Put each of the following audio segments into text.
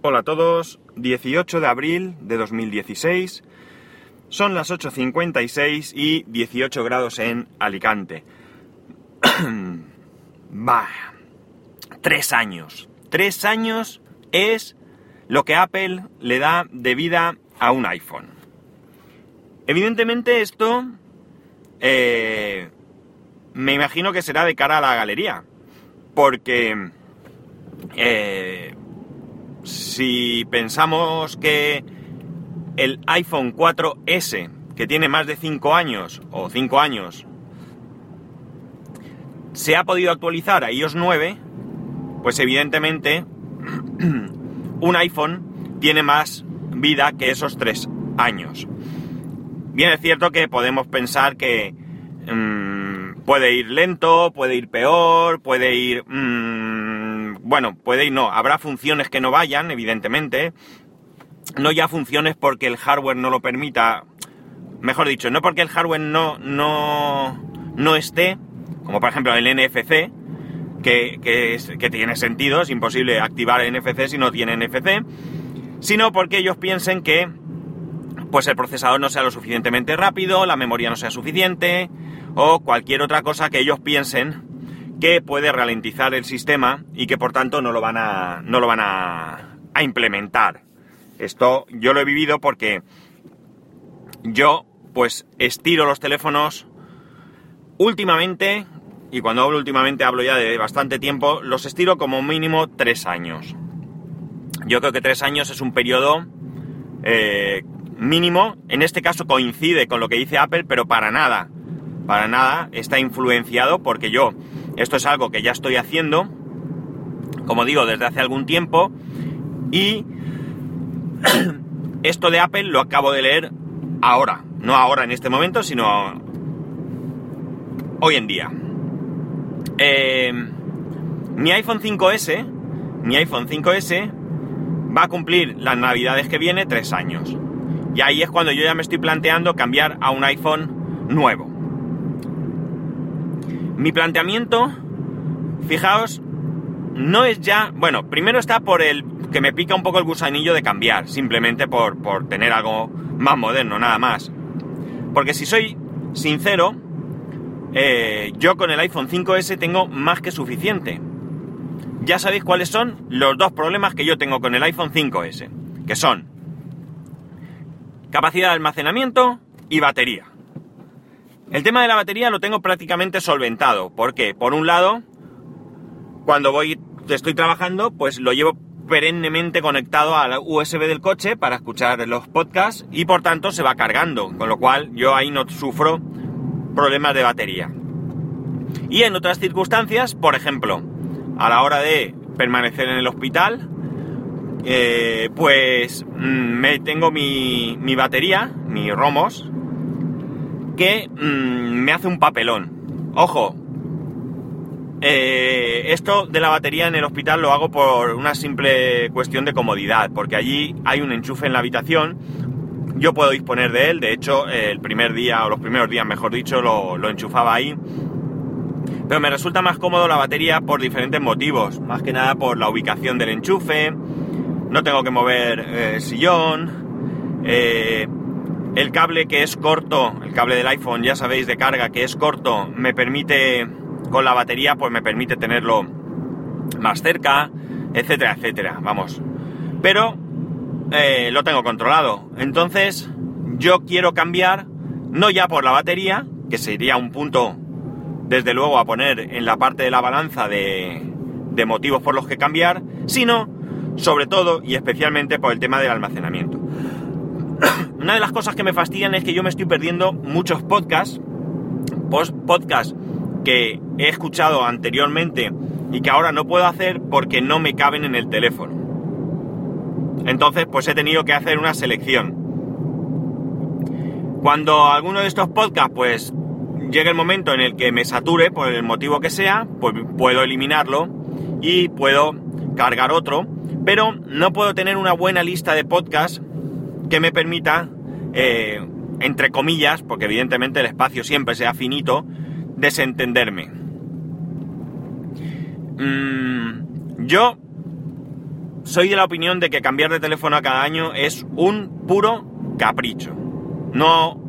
Hola a todos, 18 de abril de 2016, son las 8.56 y 18 grados en Alicante. Va, tres años, tres años es lo que Apple le da de vida a un iPhone. Evidentemente esto eh, me imagino que será de cara a la galería, porque eh, si pensamos que el iPhone 4S, que tiene más de 5 años, o 5 años, se ha podido actualizar a iOS 9, pues evidentemente un iPhone tiene más vida que esos 3 años. Bien es cierto que podemos pensar que mmm, puede ir lento, puede ir peor, puede ir... Mmm, bueno, puede ir no, habrá funciones que no vayan, evidentemente. No ya funciones porque el hardware no lo permita. Mejor dicho, no porque el hardware no, no, no esté, como por ejemplo el NFC, que, que, que tiene sentido, es imposible activar el NFC si no tiene NFC, sino porque ellos piensen que pues el procesador no sea lo suficientemente rápido, la memoria no sea suficiente, o cualquier otra cosa que ellos piensen que puede ralentizar el sistema y que por tanto no lo van a, no lo van a, a implementar. Esto yo lo he vivido porque yo pues estiro los teléfonos últimamente, y cuando hablo últimamente hablo ya de bastante tiempo, los estiro como mínimo tres años. Yo creo que tres años es un periodo eh, mínimo, en este caso coincide con lo que dice Apple, pero para nada, para nada está influenciado porque yo esto es algo que ya estoy haciendo, como digo, desde hace algún tiempo. Y esto de Apple lo acabo de leer ahora. No ahora en este momento, sino hoy en día. Eh, mi iPhone 5S, mi iPhone 5S va a cumplir las navidades que viene tres años. Y ahí es cuando yo ya me estoy planteando cambiar a un iPhone nuevo. Mi planteamiento, fijaos, no es ya... Bueno, primero está por el que me pica un poco el gusanillo de cambiar, simplemente por, por tener algo más moderno, nada más. Porque si soy sincero, eh, yo con el iPhone 5S tengo más que suficiente. Ya sabéis cuáles son los dos problemas que yo tengo con el iPhone 5S, que son capacidad de almacenamiento y batería. El tema de la batería lo tengo prácticamente solventado. porque Por un lado, cuando voy, estoy trabajando, pues lo llevo perennemente conectado a la USB del coche para escuchar los podcasts y por tanto se va cargando, con lo cual yo ahí no sufro problemas de batería. Y en otras circunstancias, por ejemplo, a la hora de permanecer en el hospital, eh, pues mm, me tengo mi, mi batería, mi Romos, que mmm, me hace un papelón. Ojo, eh, esto de la batería en el hospital lo hago por una simple cuestión de comodidad, porque allí hay un enchufe en la habitación, yo puedo disponer de él, de hecho el primer día, o los primeros días mejor dicho, lo, lo enchufaba ahí, pero me resulta más cómodo la batería por diferentes motivos, más que nada por la ubicación del enchufe, no tengo que mover eh, sillón, eh, el cable que es corto, el cable del iPhone, ya sabéis, de carga que es corto, me permite, con la batería, pues me permite tenerlo más cerca, etcétera, etcétera, vamos. Pero eh, lo tengo controlado. Entonces, yo quiero cambiar, no ya por la batería, que sería un punto, desde luego, a poner en la parte de la balanza de, de motivos por los que cambiar, sino, sobre todo y especialmente por el tema del almacenamiento. Una de las cosas que me fastidian es que yo me estoy perdiendo muchos podcasts, podcasts que he escuchado anteriormente y que ahora no puedo hacer porque no me caben en el teléfono. Entonces, pues he tenido que hacer una selección. Cuando alguno de estos podcasts, pues llegue el momento en el que me sature, por el motivo que sea, pues puedo eliminarlo y puedo cargar otro, pero no puedo tener una buena lista de podcasts que me permita, eh, entre comillas, porque evidentemente el espacio siempre sea finito, desentenderme. Mm, yo soy de la opinión de que cambiar de teléfono a cada año es un puro capricho. No,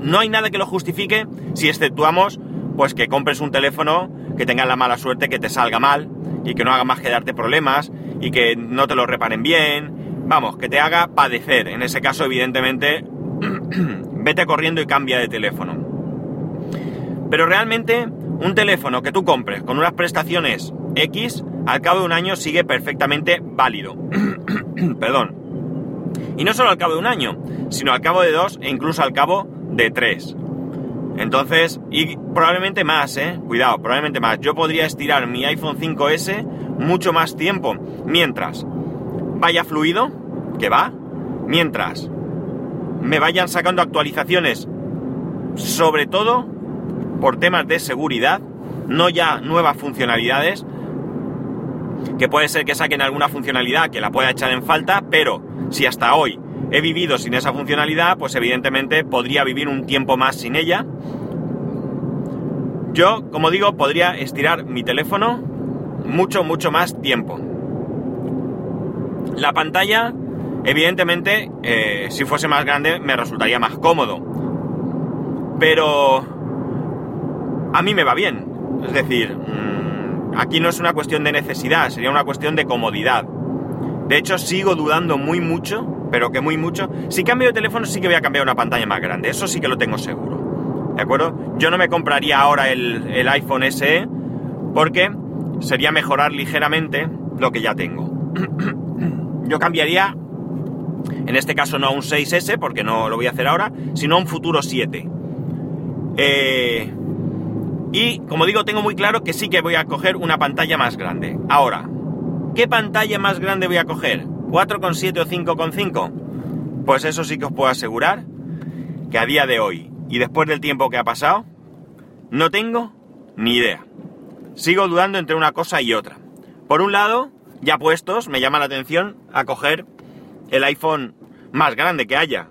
no hay nada que lo justifique si exceptuamos pues que compres un teléfono que tenga la mala suerte que te salga mal y que no haga más que darte problemas y que no te lo reparen bien, vamos, que te haga padecer. En ese caso, evidentemente, vete corriendo y cambia de teléfono. Pero realmente, un teléfono que tú compres con unas prestaciones X, al cabo de un año sigue perfectamente válido. Perdón. Y no solo al cabo de un año, sino al cabo de dos e incluso al cabo de tres. Entonces, y probablemente más, ¿eh? Cuidado, probablemente más. Yo podría estirar mi iPhone 5S mucho más tiempo. Mientras vaya fluido, que va. Mientras me vayan sacando actualizaciones, sobre todo por temas de seguridad, no ya nuevas funcionalidades, que puede ser que saquen alguna funcionalidad que la pueda echar en falta, pero si hasta hoy he vivido sin esa funcionalidad, pues evidentemente podría vivir un tiempo más sin ella. Yo, como digo, podría estirar mi teléfono mucho, mucho más tiempo. La pantalla, evidentemente, eh, si fuese más grande, me resultaría más cómodo. Pero a mí me va bien. Es decir, mm, aquí no es una cuestión de necesidad, sería una cuestión de comodidad. De hecho, sigo dudando muy mucho, pero que muy mucho. Si cambio de teléfono, sí que voy a cambiar una pantalla más grande. Eso sí que lo tengo seguro. ¿De acuerdo? Yo no me compraría ahora el, el iPhone SE porque sería mejorar ligeramente lo que ya tengo. Yo cambiaría, en este caso no a un 6S, porque no lo voy a hacer ahora, sino a un futuro 7. Eh, y como digo, tengo muy claro que sí que voy a coger una pantalla más grande. Ahora, ¿qué pantalla más grande voy a coger? ¿4,7 o 5,5? Pues eso sí que os puedo asegurar que a día de hoy y después del tiempo que ha pasado, no tengo ni idea. Sigo dudando entre una cosa y otra. Por un lado, ya puestos, me llama la atención a coger el iPhone más grande que haya,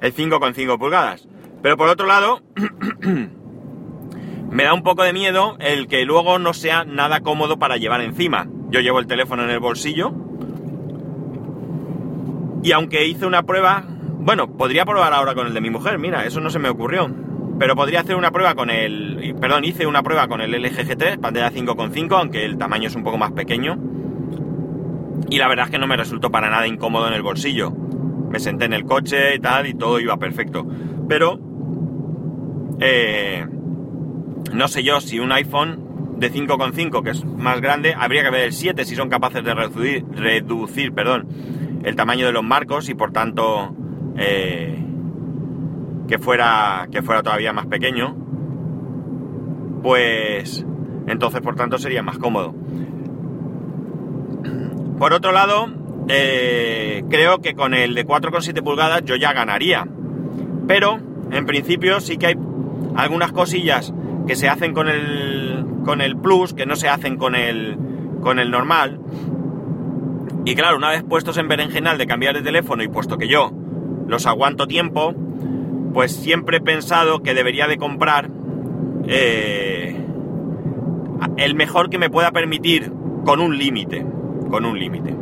el 5,5 pulgadas. Pero por otro lado, me da un poco de miedo el que luego no sea nada cómodo para llevar encima. Yo llevo el teléfono en el bolsillo y aunque hice una prueba, bueno, podría probar ahora con el de mi mujer, mira, eso no se me ocurrió. Pero podría hacer una prueba con el... Perdón, hice una prueba con el LG G3, pantalla 5.5, aunque el tamaño es un poco más pequeño. Y la verdad es que no me resultó para nada incómodo en el bolsillo. Me senté en el coche y tal, y todo iba perfecto. Pero... Eh, no sé yo si un iPhone de 5.5, que es más grande, habría que ver el 7 si son capaces de reducir, reducir perdón, el tamaño de los marcos y por tanto... Eh, que fuera, que fuera todavía más pequeño, pues entonces por tanto sería más cómodo. Por otro lado, eh, creo que con el de 4,7 pulgadas yo ya ganaría. Pero, en principio, sí que hay algunas cosillas que se hacen con el, con el Plus, que no se hacen con el, con el normal. Y claro, una vez puestos en berenjenal de cambiar de teléfono y puesto que yo los aguanto tiempo, pues siempre he pensado que debería de comprar eh, el mejor que me pueda permitir con un límite, con un límite.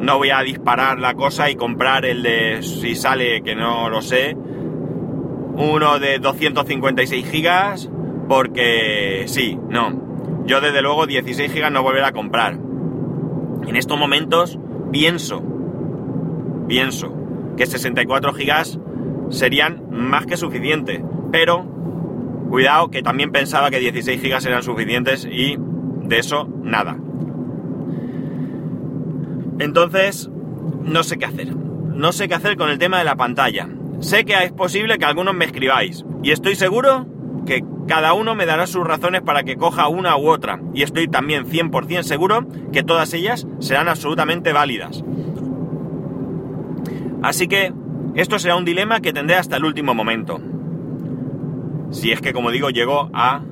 No voy a disparar la cosa y comprar el de, si sale, que no lo sé, uno de 256 gigas, porque sí, no. Yo desde luego 16 gigas no volveré a comprar. En estos momentos pienso, pienso que 64 gigas serían más que suficientes. Pero, cuidado, que también pensaba que 16 gigas eran suficientes y de eso nada. Entonces, no sé qué hacer. No sé qué hacer con el tema de la pantalla. Sé que es posible que algunos me escribáis y estoy seguro que cada uno me dará sus razones para que coja una u otra. Y estoy también 100% seguro que todas ellas serán absolutamente válidas. Así que esto será un dilema que tendré hasta el último momento. Si es que, como digo, llego a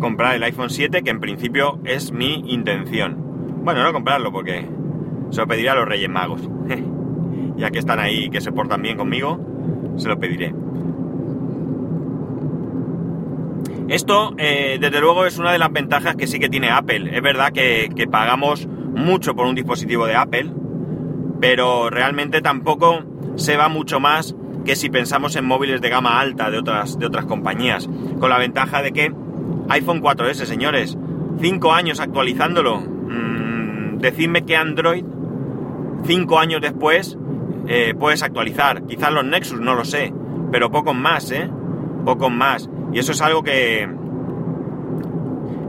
comprar el iPhone 7, que en principio es mi intención. Bueno, no comprarlo porque se lo pediré a los Reyes Magos. ya que están ahí y que se portan bien conmigo, se lo pediré. Esto, eh, desde luego, es una de las ventajas que sí que tiene Apple. Es verdad que, pagamos mucho por un dispositivo de Apple, pero realmente tampoco se va mucho más que si pensamos en móviles de gama alta de otras, de otras compañías, con la ventaja de que iPhone 4S, señores, 5 años actualizándolo, mm, decidme que Android, 5 años después, eh, puedes actualizar, quizás los Nexus, no lo sé, pero pocos más, ¿eh? Pocos más. Y eso es algo que,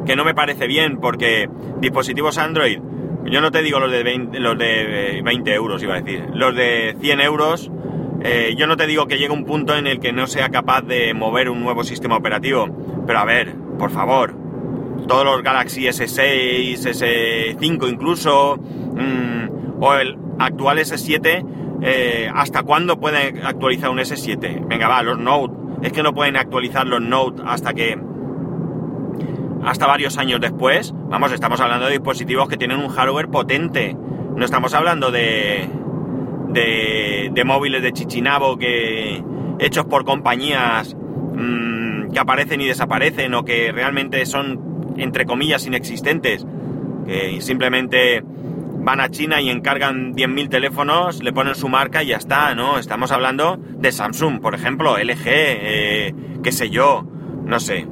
que no me parece bien, porque dispositivos Android, yo no te digo los de 20, los de 20 euros, iba a decir, los de 100 euros, eh, yo no te digo que llegue un punto en el que no sea capaz de mover un nuevo sistema operativo, pero a ver, por favor, todos los Galaxy S6, S5 incluso, mm, o el actual S7, eh, ¿hasta cuándo pueden actualizar un S7? Venga, va, los Note, es que no pueden actualizar los Note hasta que hasta varios años después. Vamos, estamos hablando de dispositivos que tienen un hardware potente. No estamos hablando de, de, móviles de chichinabo que hechos por compañías mm, que aparecen y desaparecen o que realmente son, entre comillas, inexistentes. Que simplemente van a China y encargan 10.000 teléfonos, le ponen su marca y ya está, ¿no? Estamos hablando de Samsung, por ejemplo, LG, eh, qué sé yo, no sé.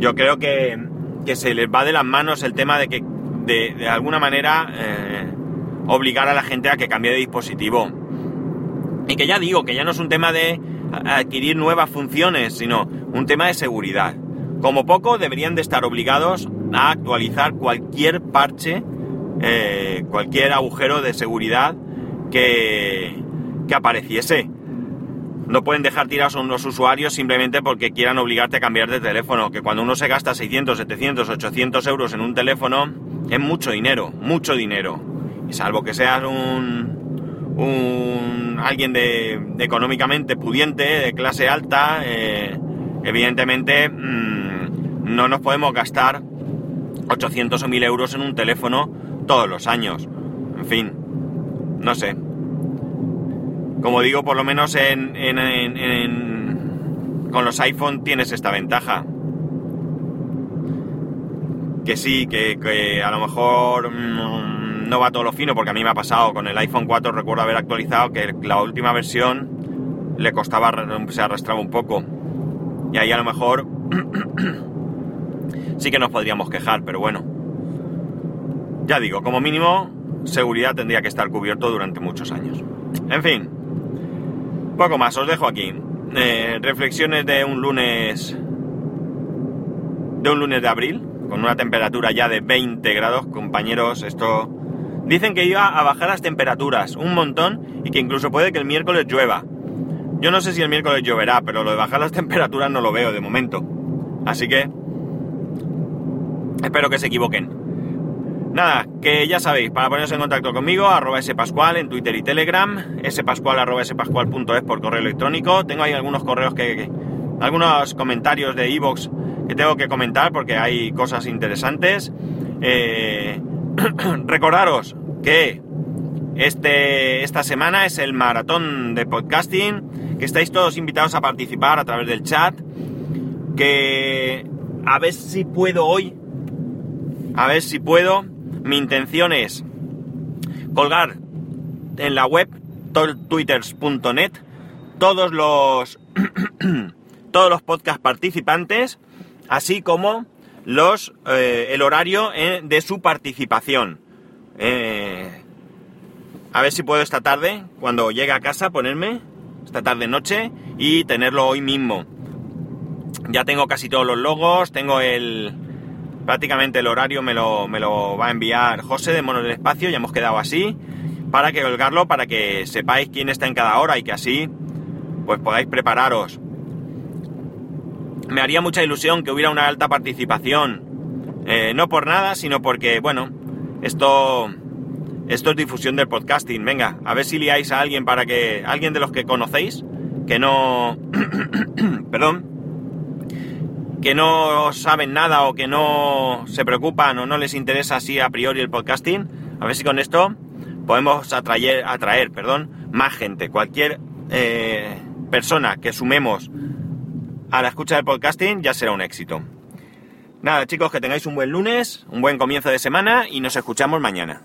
Yo creo que, que se les va de las manos el tema de que de, alguna manera eh, obligar a la gente a que cambie de dispositivo. Y que ya digo, que ya no es un tema de adquirir nuevas funciones, sino un tema de seguridad. Como poco deberían de estar obligados a actualizar cualquier parche, eh, cualquier agujero de seguridad que, que apareciese. No pueden dejar tirados a unos usuarios simplemente porque quieran obligarte a cambiar de teléfono. Que cuando uno se gasta 600, 700, 800 euros en un teléfono, es mucho dinero, mucho dinero. Y salvo que seas un, alguien de, económicamente pudiente, de clase alta, eh, evidentemente mm, no nos podemos gastar 800 o 1000 euros en un teléfono todos los años. En fin, no sé. Como digo, por lo menos en, con los iPhone tienes esta ventaja. Que sí, que, a lo mejor mm, no va todo lo fino, porque a mí me ha pasado con el iPhone 4, recuerdo haber actualizado que la última versión le costaba, se arrastraba un poco. Y ahí a lo mejor sí que nos podríamos quejar, pero bueno. Ya digo, como mínimo, seguridad tendría que estar cubierto durante muchos años. En fin, poco más, os dejo aquí. Eh, reflexiones de un lunes. De un lunes de abril, con una temperatura ya de 20 grados, compañeros. Esto. Dicen que iba a bajar las temperaturas un montón y que incluso puede que el miércoles llueva. Yo no sé si el miércoles lloverá, pero lo de bajar las temperaturas no lo veo de momento. Así que. Espero que se equivoquen. Nada, que ya sabéis, para poneros en contacto conmigo, arroba spascual en Twitter y Telegram, spascual arroba por correo electrónico. Tengo ahí algunos correos que, algunos comentarios de Evox que tengo que comentar porque hay cosas interesantes. Eh, recordaros que este, esta semana es el maratón de podcasting, que estáis todos invitados a participar a través del chat, que a ver si puedo hoy, a ver si puedo mi intención es colgar en la web twitters.net todos los todos los podcast participantes, así como los eh, el horario eh, de su participación. Eh, a ver si puedo esta tarde, cuando llegue a casa, ponerme esta tarde noche y tenerlo hoy mismo. Ya tengo casi todos los logos, tengo el, prácticamente el horario me lo, me lo va a enviar José de Mono del Espacio, ya hemos quedado así, para que colgarlo, para que sepáis quién está en cada hora y que así pues podáis prepararos. Me haría mucha ilusión que hubiera una alta participación, eh, no por nada, sino porque, bueno, esto, esto es difusión del podcasting. Venga, a ver si liáis a alguien para que, alguien de los que conocéis, que no, perdón, que no saben nada o que no se preocupan o no les interesa así a priori el podcasting, a ver si con esto podemos atraer, atraer perdón, más gente. Cualquier eh, persona que sumemos a la escucha del podcasting ya será un éxito. Nada chicos, que tengáis un buen lunes, un buen comienzo de semana y nos escuchamos mañana.